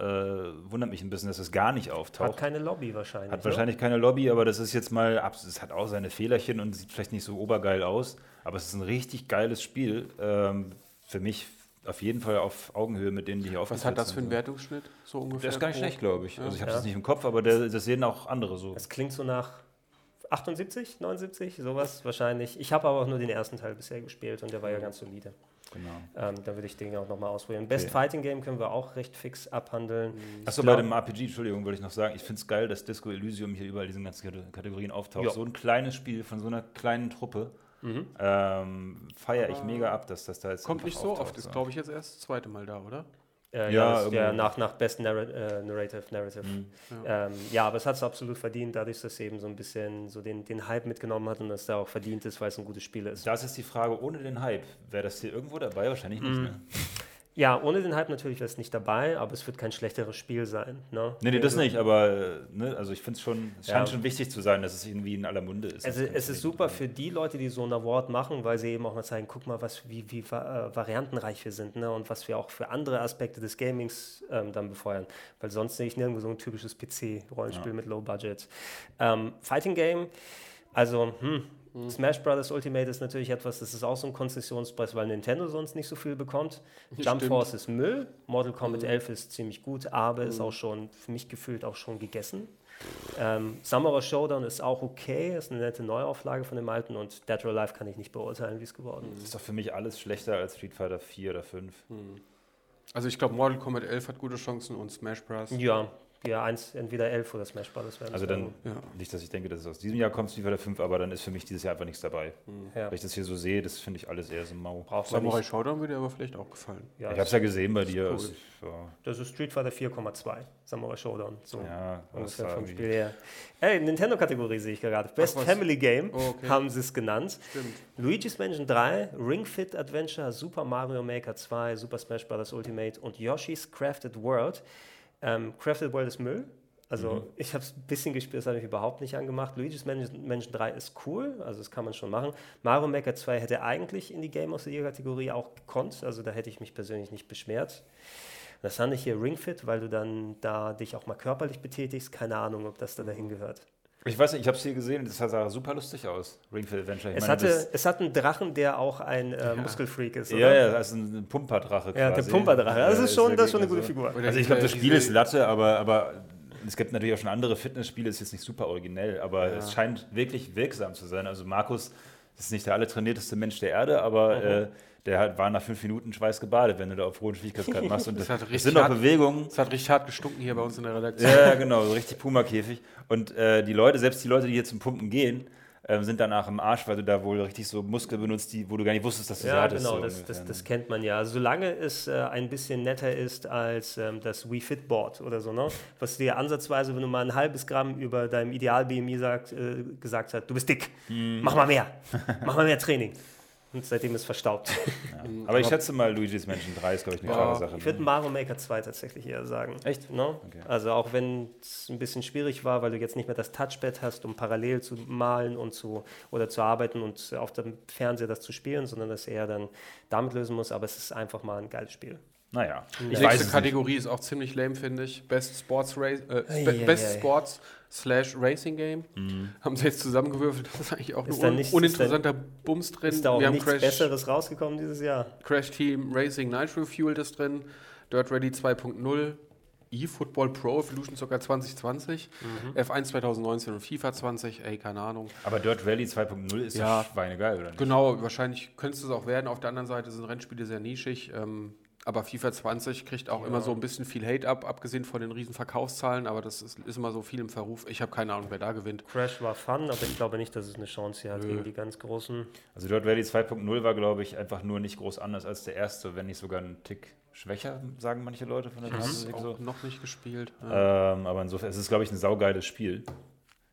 Äh, wundert mich ein bisschen, dass es gar nicht auftaucht. Hat keine Lobby wahrscheinlich. Hat wahrscheinlich keine Lobby, aber das ist jetzt mal, es hat auch seine Fehlerchen und sieht vielleicht nicht so obergeil aus, aber es ist ein richtig geiles Spiel. Ähm, für mich auf jeden Fall auf Augenhöhe mit denen, die hier aufgesetzt sind. Was hat das für einen Wertungsschnitt so ungefähr? Der ist gar nicht schlecht, glaube ich. Ja. Also ich habe es ja. nicht im Kopf, aber der, das sehen auch andere so. Es klingt so nach 78, 79, sowas wahrscheinlich. Ich habe aber auch nur den ersten Teil bisher gespielt und der war ja ganz solide. Genau. Ähm, da würde ich den auch nochmal ausprobieren. Best okay. Fighting Game können wir auch recht fix abhandeln. Achso, bei dem RPG, Entschuldigung, wollte ich noch sagen, ich finde es geil, dass Disco Elysium hier überall diesen ganzen Kategorien auftaucht. Jo. So ein kleines Spiel von so einer kleinen Truppe. Mhm. Ähm, Feiere ich mega ab, dass das da jetzt. Kommt nicht so oft, ist glaube ich jetzt erst das zweite Mal da, oder? Äh, ja, ja, ja, nach, nach Best Narr äh, Narrative. Narrative. Mhm. Ja. Ähm, ja. aber es hat es absolut verdient, dadurch, dass es eben so ein bisschen so den, den Hype mitgenommen hat und dass da auch verdient ist, weil es ein gutes Spiel ist. Das ist die Frage, ohne den Hype, wäre das hier irgendwo dabei? Wahrscheinlich nicht, mhm. ne? (laughs) Ja, ohne den Hype natürlich wäre es nicht dabei, aber es wird kein schlechteres Spiel sein. Ne? Nee, nee, das also, nicht, aber ne, also ich finde es schon, es scheint schon wichtig zu sein, dass es irgendwie in aller Munde ist. Also es ist super für die Leute, die so ein Award machen, weil sie eben auch mal zeigen, guck mal, was, wie, wie äh, variantenreich wir sind ne? und was wir auch für andere Aspekte des Gamings ähm, dann befeuern. Weil sonst sehe ich nirgendwo so ein typisches PC-Rollenspiel ja. mit Low Budget. Ähm, Fighting Game, also, hm, Mhm. Smash Brothers Ultimate ist natürlich etwas, das ist auch so ein Konzessionspreis, weil Nintendo sonst nicht so viel bekommt. Jump Force ist Müll, Mortal Kombat mhm. 11 ist ziemlich gut, aber mhm. ist auch schon, für mich gefühlt, auch schon gegessen. Ähm, Samurai Showdown ist auch okay, ist eine nette Neuauflage von dem alten und Dead or Alive kann ich nicht beurteilen, wie es geworden ist. Das ist doch für mich alles schlechter als Street Fighter 4 oder 5. Mhm. Also ich glaube, Mortal Kombat 11 hat gute Chancen und Smash Bros. Ja, ja, eins, entweder 11 oder Smash Bros. werden. Also dann, ja. nicht, dass ich denke, dass es aus diesem Jahr kommt, Street Fighter 5, aber dann ist für mich dieses Jahr einfach nichts dabei. Mhm. Ja. Weil ich das hier so sehe, das finde ich alles eher so mau. Braucht Samurai Showdown würde dir aber vielleicht auch gefallen. Ja, ich habe es ja gesehen bei dir. Cool. Also, ja. Das ist Street Fighter 4,2, Samurai Showdown. So ja, ungefähr vom Spiel her. Ey, Nintendo-Kategorie sehe ich gerade. Best Ach, Family Game oh, okay. haben sie es genannt. Stimmt. Luigi's Mansion 3, Ring Fit Adventure, Super Mario Maker 2, Super Smash Bros. Ultimate und Yoshi's Crafted World. Ähm, Crafted World ist Müll. Also mhm. ich habe es ein bisschen gespielt, das habe ich überhaupt nicht angemacht. Luigi's Mansion, Mansion 3 ist cool, also das kann man schon machen. Mario Maker 2 hätte eigentlich in die Game of the Year Kategorie auch gekonnt, also da hätte ich mich persönlich nicht beschwert. Das fand ich hier Ringfit, weil du dann da dich auch mal körperlich betätigst. Keine Ahnung, ob das da dahin gehört. Ich weiß nicht, ich habe es hier gesehen das sah super lustig aus. Ringfit Adventure. Ich es, meine, hatte, es hat einen Drachen, der auch ein äh, ja. Muskelfreak ist. Oder? Ja, ja, das ist ein Pumperdrache quasi. Ja, der Pumperdrache. Das ist schon, das ist schon eine gute so. Figur. Also ich glaube, das Spiel ist Latte, aber, aber es gibt natürlich auch schon andere Fitnessspiele, ist jetzt nicht super originell, aber ja. es scheint wirklich wirksam zu sein. Also Markus ist nicht der allertrainierteste Mensch der Erde, aber mhm. äh, der hat, war nach fünf Minuten schweißgebadet, wenn du da auf hohen Schwierigkeitsgrad (laughs) machst. Und das, das, das sind auch Bewegungen. Es hat richtig hart gestunken hier bei uns in der Redaktion. Ja, (laughs) genau, so richtig Puma-Käfig. Und äh, die Leute, selbst die Leute, die hier zum Pumpen gehen, ähm, sind danach im Arsch, weil du da wohl richtig so Muskeln benutzt, die, wo du gar nicht wusstest, dass du ja, sie hattest. Ja, genau, so das, das, das, kennt man ja. Solange es äh, ein bisschen netter ist als ähm, das Wii Fit Board oder so, ne? was dir ansatzweise, wenn du mal ein halbes Gramm über deinem Ideal-BMI äh, gesagt hast, du bist dick, hm. mach mal mehr, mach mal mehr Training. Und seitdem ist verstaubt. Ja. (laughs) Aber ich schätze mal, Luigi's Mansion 3 ist, glaube ich, eine ja. klare Sache. Ich würde Mario Maker 2 tatsächlich eher sagen. Echt? No? Okay. Also auch wenn es ein bisschen schwierig war, weil du jetzt nicht mehr das Touchpad hast, um parallel zu malen und zu oder zu arbeiten und auf dem Fernseher das zu spielen, sondern das eher dann damit lösen muss. Aber es ist einfach mal ein geiles Spiel. Naja. Die nächste Kategorie nicht. ist auch ziemlich lame, finde ich. Best Sports Race, äh, Best Sports slash Racing Game. Mhm. Haben sie jetzt zusammengewürfelt. (laughs) Das ist eigentlich auch ist ein un uninteressanter Bums drin. Ist da auch Wir nichts Crash, Besseres rausgekommen dieses Jahr? Crash Team Racing Nitro Fuel ist drin. Dirt Ready 2.0. eFootball Pro Evolution Soccer 2020, mhm. F1 2019 und FIFA 20, ey, keine Ahnung. Aber Dirt Rally 2.0 ist ja schweinegeil, oder nicht? Genau, wahrscheinlich könnte es auch werden. Auf der anderen Seite sind Rennspiele sehr nischig. Ähm, aber FIFA 20 kriegt auch ja. immer so ein bisschen viel Hate ab, abgesehen von den riesen Verkaufszahlen, aber das ist, ist immer so viel im Verruf. Ich habe keine Ahnung, wer da gewinnt. Crash war fun, aber ich glaube nicht, dass es eine Chance hier hat gegen die ganz großen. Also Dirt Rally 2.0 war, glaube ich, einfach nur nicht groß anders als der erste, wenn nicht sogar ein Tick schwächer, sagen manche Leute von der Ich habe so. noch nicht gespielt. Ja. Ähm, aber insofern, es ist, glaube ich, ein saugeiles Spiel.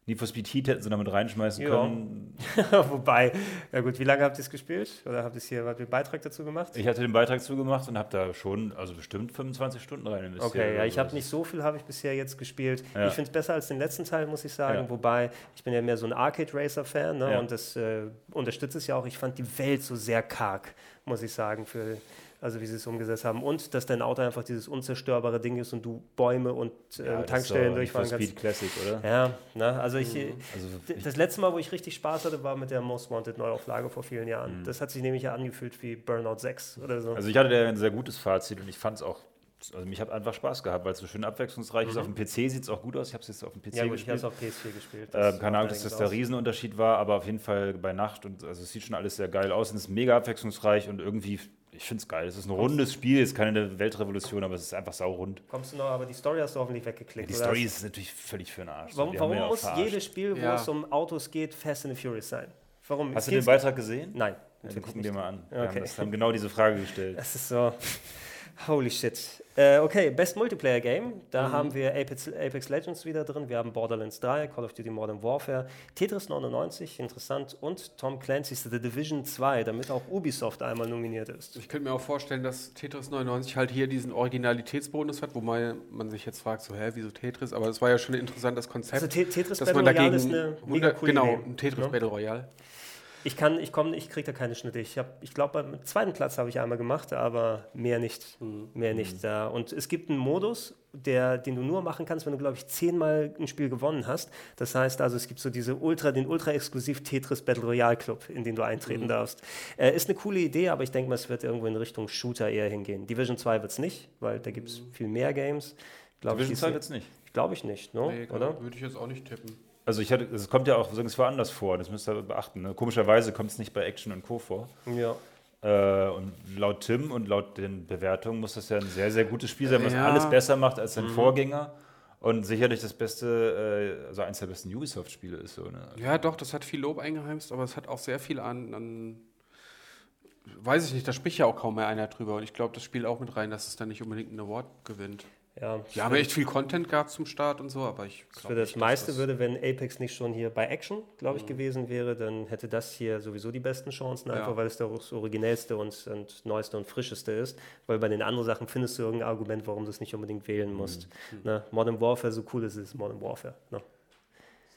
Need for Speed Heat hätten sie damit reinschmeißen ja. können. (laughs) Wobei, ja gut, wie lange habt ihr es gespielt? Oder habt ihr hier habt ihr einen Beitrag dazu gemacht? Ich hatte den Beitrag dazu gemacht und habe da schon, also bestimmt 25 Stunden rein investiert. Okay, ja, ich habe nicht so viel habe ich bisher jetzt gespielt. Ja. Ich finde es besser als den letzten Teil, muss ich sagen. Ja. Wobei, ich bin ja mehr so ein Arcade Racer Fan ne? und das äh, unterstütze es ja auch. Ich fand die Welt so sehr karg, muss ich sagen, für also wie sie es umgesetzt haben. Und dass dein Auto einfach dieses unzerstörbare Ding ist und du Bäume und äh, Ja, Tankstellen doch durchfahren kannst. Speed Classic, oder? Ja, ne, also ich, Also d- das letzte Mal, wo ich richtig Spaß hatte, war mit der Most Wanted Neuauflage vor vielen Jahren. Das hat sich nämlich ja angefühlt wie Burnout 6 oder so. Mhm. Also ich hatte da ein sehr gutes Fazit und ich fand es auch, also mich hat einfach Spaß gehabt, weil es so schön abwechslungsreich ist. Auf dem PC sieht es auch gut aus. Ich habe es jetzt auf dem PC ja gut, ich habe gespielt. es auf PS4 gespielt. Ähm, keine Ahnung, dass das der aus. Riesenunterschied war, aber auf jeden Fall bei Nacht und also es sieht schon alles sehr geil aus und es ist mega abwechslungsreich und irgendwie, ich finde es geil. Es ist ein rundes Spiel, es ist keine Weltrevolution, aber es ist einfach saurund. Kommst du noch, aber die Story hast du hoffentlich weggeklickt. Die oder Story ist natürlich völlig für den Arsch. Warum, Die warum ja muss verarscht. jedes Spiel, wo Ja. es um Autos geht, Fast and the Furious sein? Warum? Hast du Geht's- den Beitrag gesehen? Nein. Ja, natürlich gucken wir mal an. Wir Okay. haben, das, haben genau diese Frage gestellt. (laughs) Das ist so. Holy shit. Äh, okay, Best Multiplayer Game. Mhm. Da haben wir Apex, Apex Legends wieder drin. Wir haben Borderlands 3, Call of Duty Modern Warfare, Tetris 99, interessant. Und Tom Clancy's The Division 2, damit auch Ubisoft einmal nominiert ist. Ich könnte mir auch vorstellen, dass Tetris 99 halt hier diesen Originalitätsbonus hat, wobei man sich jetzt fragt, so, hä, wieso Tetris? Aber es war ja schon ein interessantes Konzept. Also Te- Tetris Battle Royale ist eine mega 100, coole genau, ein Tetris Ne? Battle Royale. Ich kann, ich komme, ich kriege da keine Schnitte. Ich habe, ich glaube, beim zweiten Platz habe ich einmal gemacht, aber mehr nicht, Mhm. mehr nicht. Da. Und es gibt einen Modus, der, den du nur machen kannst, wenn du, glaube ich, zehnmal ein Spiel gewonnen hast. Das heißt also, es gibt so diese Ultra, den ultra-exklusiv Tetris Battle Royale Club, in den du Mhm. eintreten darfst. Äh, ist eine coole Idee, aber ich denke mal, es wird irgendwo in Richtung Shooter eher hingehen. Division 2 wird es nicht, weil da gibt es Mhm. viel mehr Games. Glaub Division ich, 2 jetzt nicht. Glaube ich nicht, no? Nee, oder? Würde ich jetzt auch nicht tippen. Also ich hatte, es kommt ja auch nirgendwo anders vor, das müsst ihr beachten. Ne? Komischerweise kommt es nicht bei Action und Co. vor. Ja. Äh, und laut Tim und laut den Bewertungen muss das ja ein sehr, sehr gutes Spiel sein, was Ja. alles besser macht als sein Vorgänger. Und sicherlich das beste, äh, also eins der besten Ubisoft-Spiele ist so. Ne? Ja, doch, das hat viel Lob eingeheimst, aber es hat auch sehr viel an, an weiß ich nicht, da spricht ja auch kaum mehr einer drüber. Und ich glaube, das spielt auch mit rein, dass es dann nicht unbedingt einen Award gewinnt. Ja, Die haben ja echt viel Content gehabt zum Start und so, aber ich Für glaube das nicht, dass meiste das- würde, wenn Apex nicht schon hier bei Action, glaube Mhm. ich, gewesen wäre, dann hätte das hier sowieso die besten Chancen, Ja. einfach weil es das originellste und, und neueste und frischeste ist. Weil bei den anderen Sachen findest du irgendein Argument, warum du es nicht unbedingt wählen musst. Mhm. Ne? Modern Warfare, so cool ist es, Modern Warfare. Ne?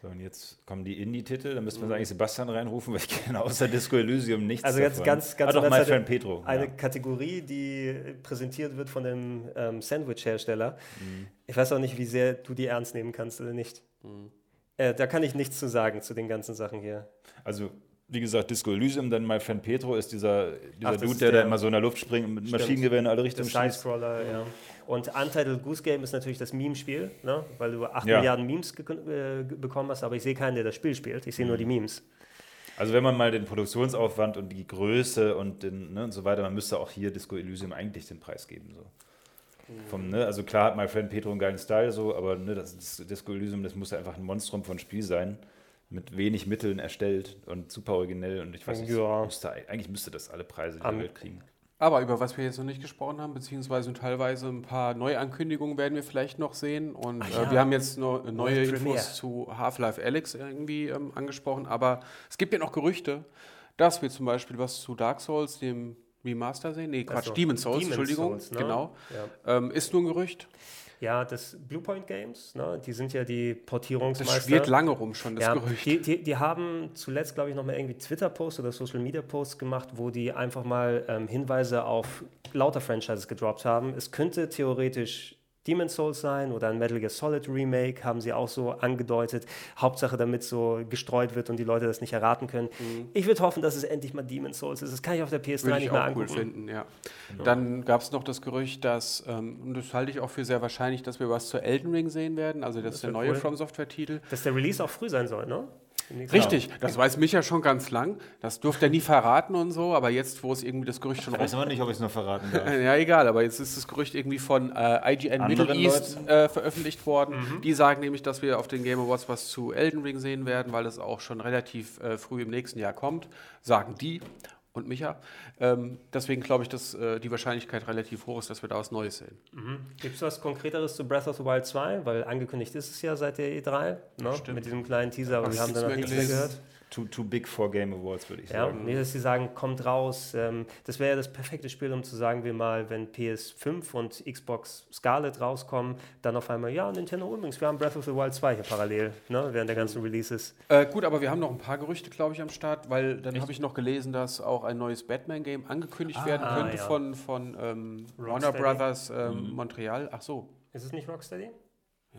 So, und jetzt kommen die Indie-Titel, da müssen wir eigentlich Sebastian reinrufen, weil ich kenne außer Disco Elysium nichts Also ganz, davon. ganz, ganz ah, doch, mein Friend Petro. Eine ja. Kategorie, die präsentiert wird von dem ähm, Sandwich-Hersteller. Mhm. Ich weiß auch nicht, wie sehr du die ernst nehmen kannst oder nicht. Mhm. Äh, da kann ich nichts zu sagen zu den ganzen Sachen hier. Also, wie gesagt, Disco Elysium, dann mein Friend Petro ist dieser, dieser Ach, Dude, ist der, da der- immer so in der Luft springt und mit Stimmt. Maschinengewehren in alle Richtungen schießt. Sidescroller, ja. Und Untitled Goose Game ist natürlich das Meme-Spiel, ne? weil du 8 Ja. Milliarden Memes äh, bekommen hast, aber ich sehe keinen, der das Spiel spielt. Ich sehe nur die Memes. Also wenn man mal den Produktionsaufwand und die Größe und, den, ne, und so weiter, man müsste auch hier Disco Elysium eigentlich den Preis geben. So. Vom, ne, also klar hat My Friend Petro einen geilen Style, so, aber ne, das, das Disco Elysium, das muss einfach ein Monstrum von Spiel sein, mit wenig Mitteln erstellt und super originell und ich weiß nicht, Ja. müsste, eigentlich müsste das alle Preise der Welt kriegen. Aber über was wir jetzt noch nicht gesprochen haben, beziehungsweise teilweise ein paar Neuankündigungen werden wir vielleicht noch sehen. Und Ach äh, ja. wir haben jetzt no, neue World Infos Premiere. zu Half-Life Alex irgendwie ähm, angesprochen. Aber es gibt ja noch Gerüchte, dass wir zum Beispiel was zu Dark Souls, dem Remaster sehen. Nee, Quatsch, Ach so, Demon's Souls, Demon's Entschuldigung. Souls, ne? Genau. Ja. Ähm, ist nur ein Gerücht. Ja, das Bluepoint Games, ne? die sind ja die Das Portierungsmeister. schwirrt lange rum schon, das ja, Gerücht. die, die, die haben zuletzt, glaube ich, noch mal irgendwie Twitter-Posts oder Social-Media-Posts gemacht, wo die einfach mal ähm, Hinweise auf lauter Franchises gedroppt haben. Es könnte theoretisch Demon's Souls sein oder ein Metal Gear Solid Remake, haben sie auch so angedeutet. Hauptsache, damit so gestreut wird und die Leute das nicht erraten können. Ich würde hoffen, dass es endlich mal Demon's Souls ist. Das kann ich auf der PS3 Würde nicht ich mehr auch cool angucken. finden, ja. Dann gab es noch das Gerücht, dass, ähm, und das halte ich auch für sehr wahrscheinlich, dass wir was zu Elden Ring sehen werden. Also das, ist der neue cool. From Software-Titel. Dass der Release auch früh sein soll, ne? Richtig, das weiß Micha schon ganz lang. Das durfte er nie verraten und so, aber jetzt, wo es irgendwie das Gerücht schon Ich weiß aber nicht, ob ich es noch verraten darf. (laughs) Ja, egal, aber jetzt ist das Gerücht irgendwie von äh, IGN Middle Anderen East Leuten? äh, veröffentlicht worden. Die sagen nämlich, dass wir auf den Game Awards was zu Elden Ring sehen werden, weil es auch schon relativ äh, früh im nächsten Jahr kommt. Sagen die und Micha. Ähm, deswegen glaube ich, dass äh, die Wahrscheinlichkeit relativ hoch ist, dass wir da was Neues sehen. Gibt es was Konkreteres zu Breath of the Wild 2? Weil angekündigt ist es ja seit der E3, ne? Mit diesem kleinen Teaser, aber wir haben da noch nichts mehr gehört. Too, too big for Game Awards, würde ich Ja, sagen. nee, dass sie sagen, kommt raus. Ähm, das wäre ja das perfekte Spiel, um zu sagen, wir mal, wenn PS5 und Xbox Scarlet rauskommen, dann auf einmal, ja, Nintendo übrigens, wir haben Breath of the Wild 2 hier parallel, ne, während der ganzen Releases. Äh, gut, aber wir haben noch ein paar Gerüchte, glaube ich, am Start, weil dann habe ich noch gelesen, dass auch ein neues Batman-Game angekündigt werden Ah, könnte ja. von, von ähm, Warner. Brothers ähm, Montreal. Ach so, Ist es nicht Rocksteady?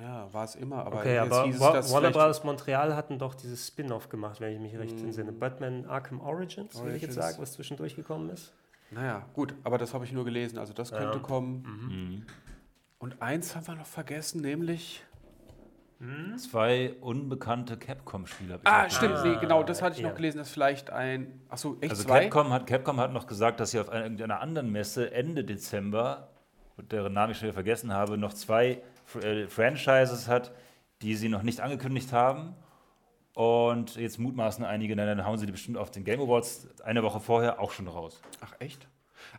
Ja, war es immer. Aber Okay, jetzt aber hieß Wa Warner Bros. Montreal hatten doch dieses Spin-off gemacht, wenn ich mich recht entsinne. Batman Arkham Origins, will ich jetzt Origins. sagen, was zwischendurch gekommen ist. Naja, gut, aber das habe ich nur gelesen, also das könnte Ja. kommen. Mhm. Und eins haben wir noch vergessen, nämlich. Zwei unbekannte Capcom-Spiele. hab ich Ah, stimmt, nee, genau, das hatte ich ja. noch gelesen, dass vielleicht ein. Achso, echt Also zwei? Capcom hat, Capcom hat noch gesagt, dass sie auf einer, irgendeiner anderen Messe Ende Dezember, deren Namen ich schon wieder vergessen habe, noch zwei äh, Franchises hat, die sie noch nicht angekündigt haben. Und jetzt mutmaßen einige, dann hauen sie die bestimmt auf den Game Awards eine Woche vorher auch schon raus. Ach, echt?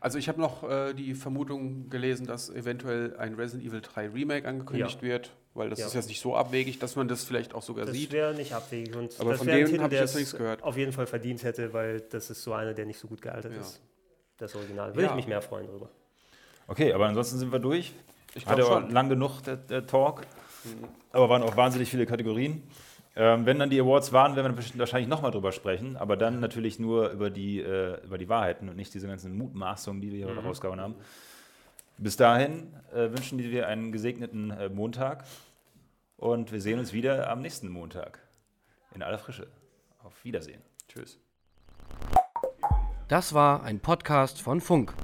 Also, ich habe noch äh, die Vermutung gelesen, dass eventuell ein Resident Evil 3 Remake angekündigt Ja. wird, weil das Ja. ist jetzt nicht so abwegig, dass man das vielleicht auch sogar Das sieht. wäre nicht abwegig. Und Aber das von dem Titel, hab ich der jetzt es nichts gehört. auf jeden Fall verdient hätte, weil das ist so einer, der nicht so gut gealtert Ja. ist. Das Original. Würde Ja. ich mich mehr freuen drüber. Okay, aber ansonsten sind wir durch. Ich Hatte schon. lang genug der, der Talk. Aber waren auch wahnsinnig viele Kategorien. Ähm, wenn dann die Awards waren, werden wir wahrscheinlich nochmal drüber sprechen, aber dann natürlich nur über die, äh, über die Wahrheiten und nicht diese ganzen Mutmaßungen, die wir hier rausgehauen haben. Bis dahin äh, wünschen wir einen gesegneten äh, Montag und wir sehen uns wieder am nächsten Montag in aller Frische. Auf Wiedersehen. Tschüss. Das war ein Podcast von Funk.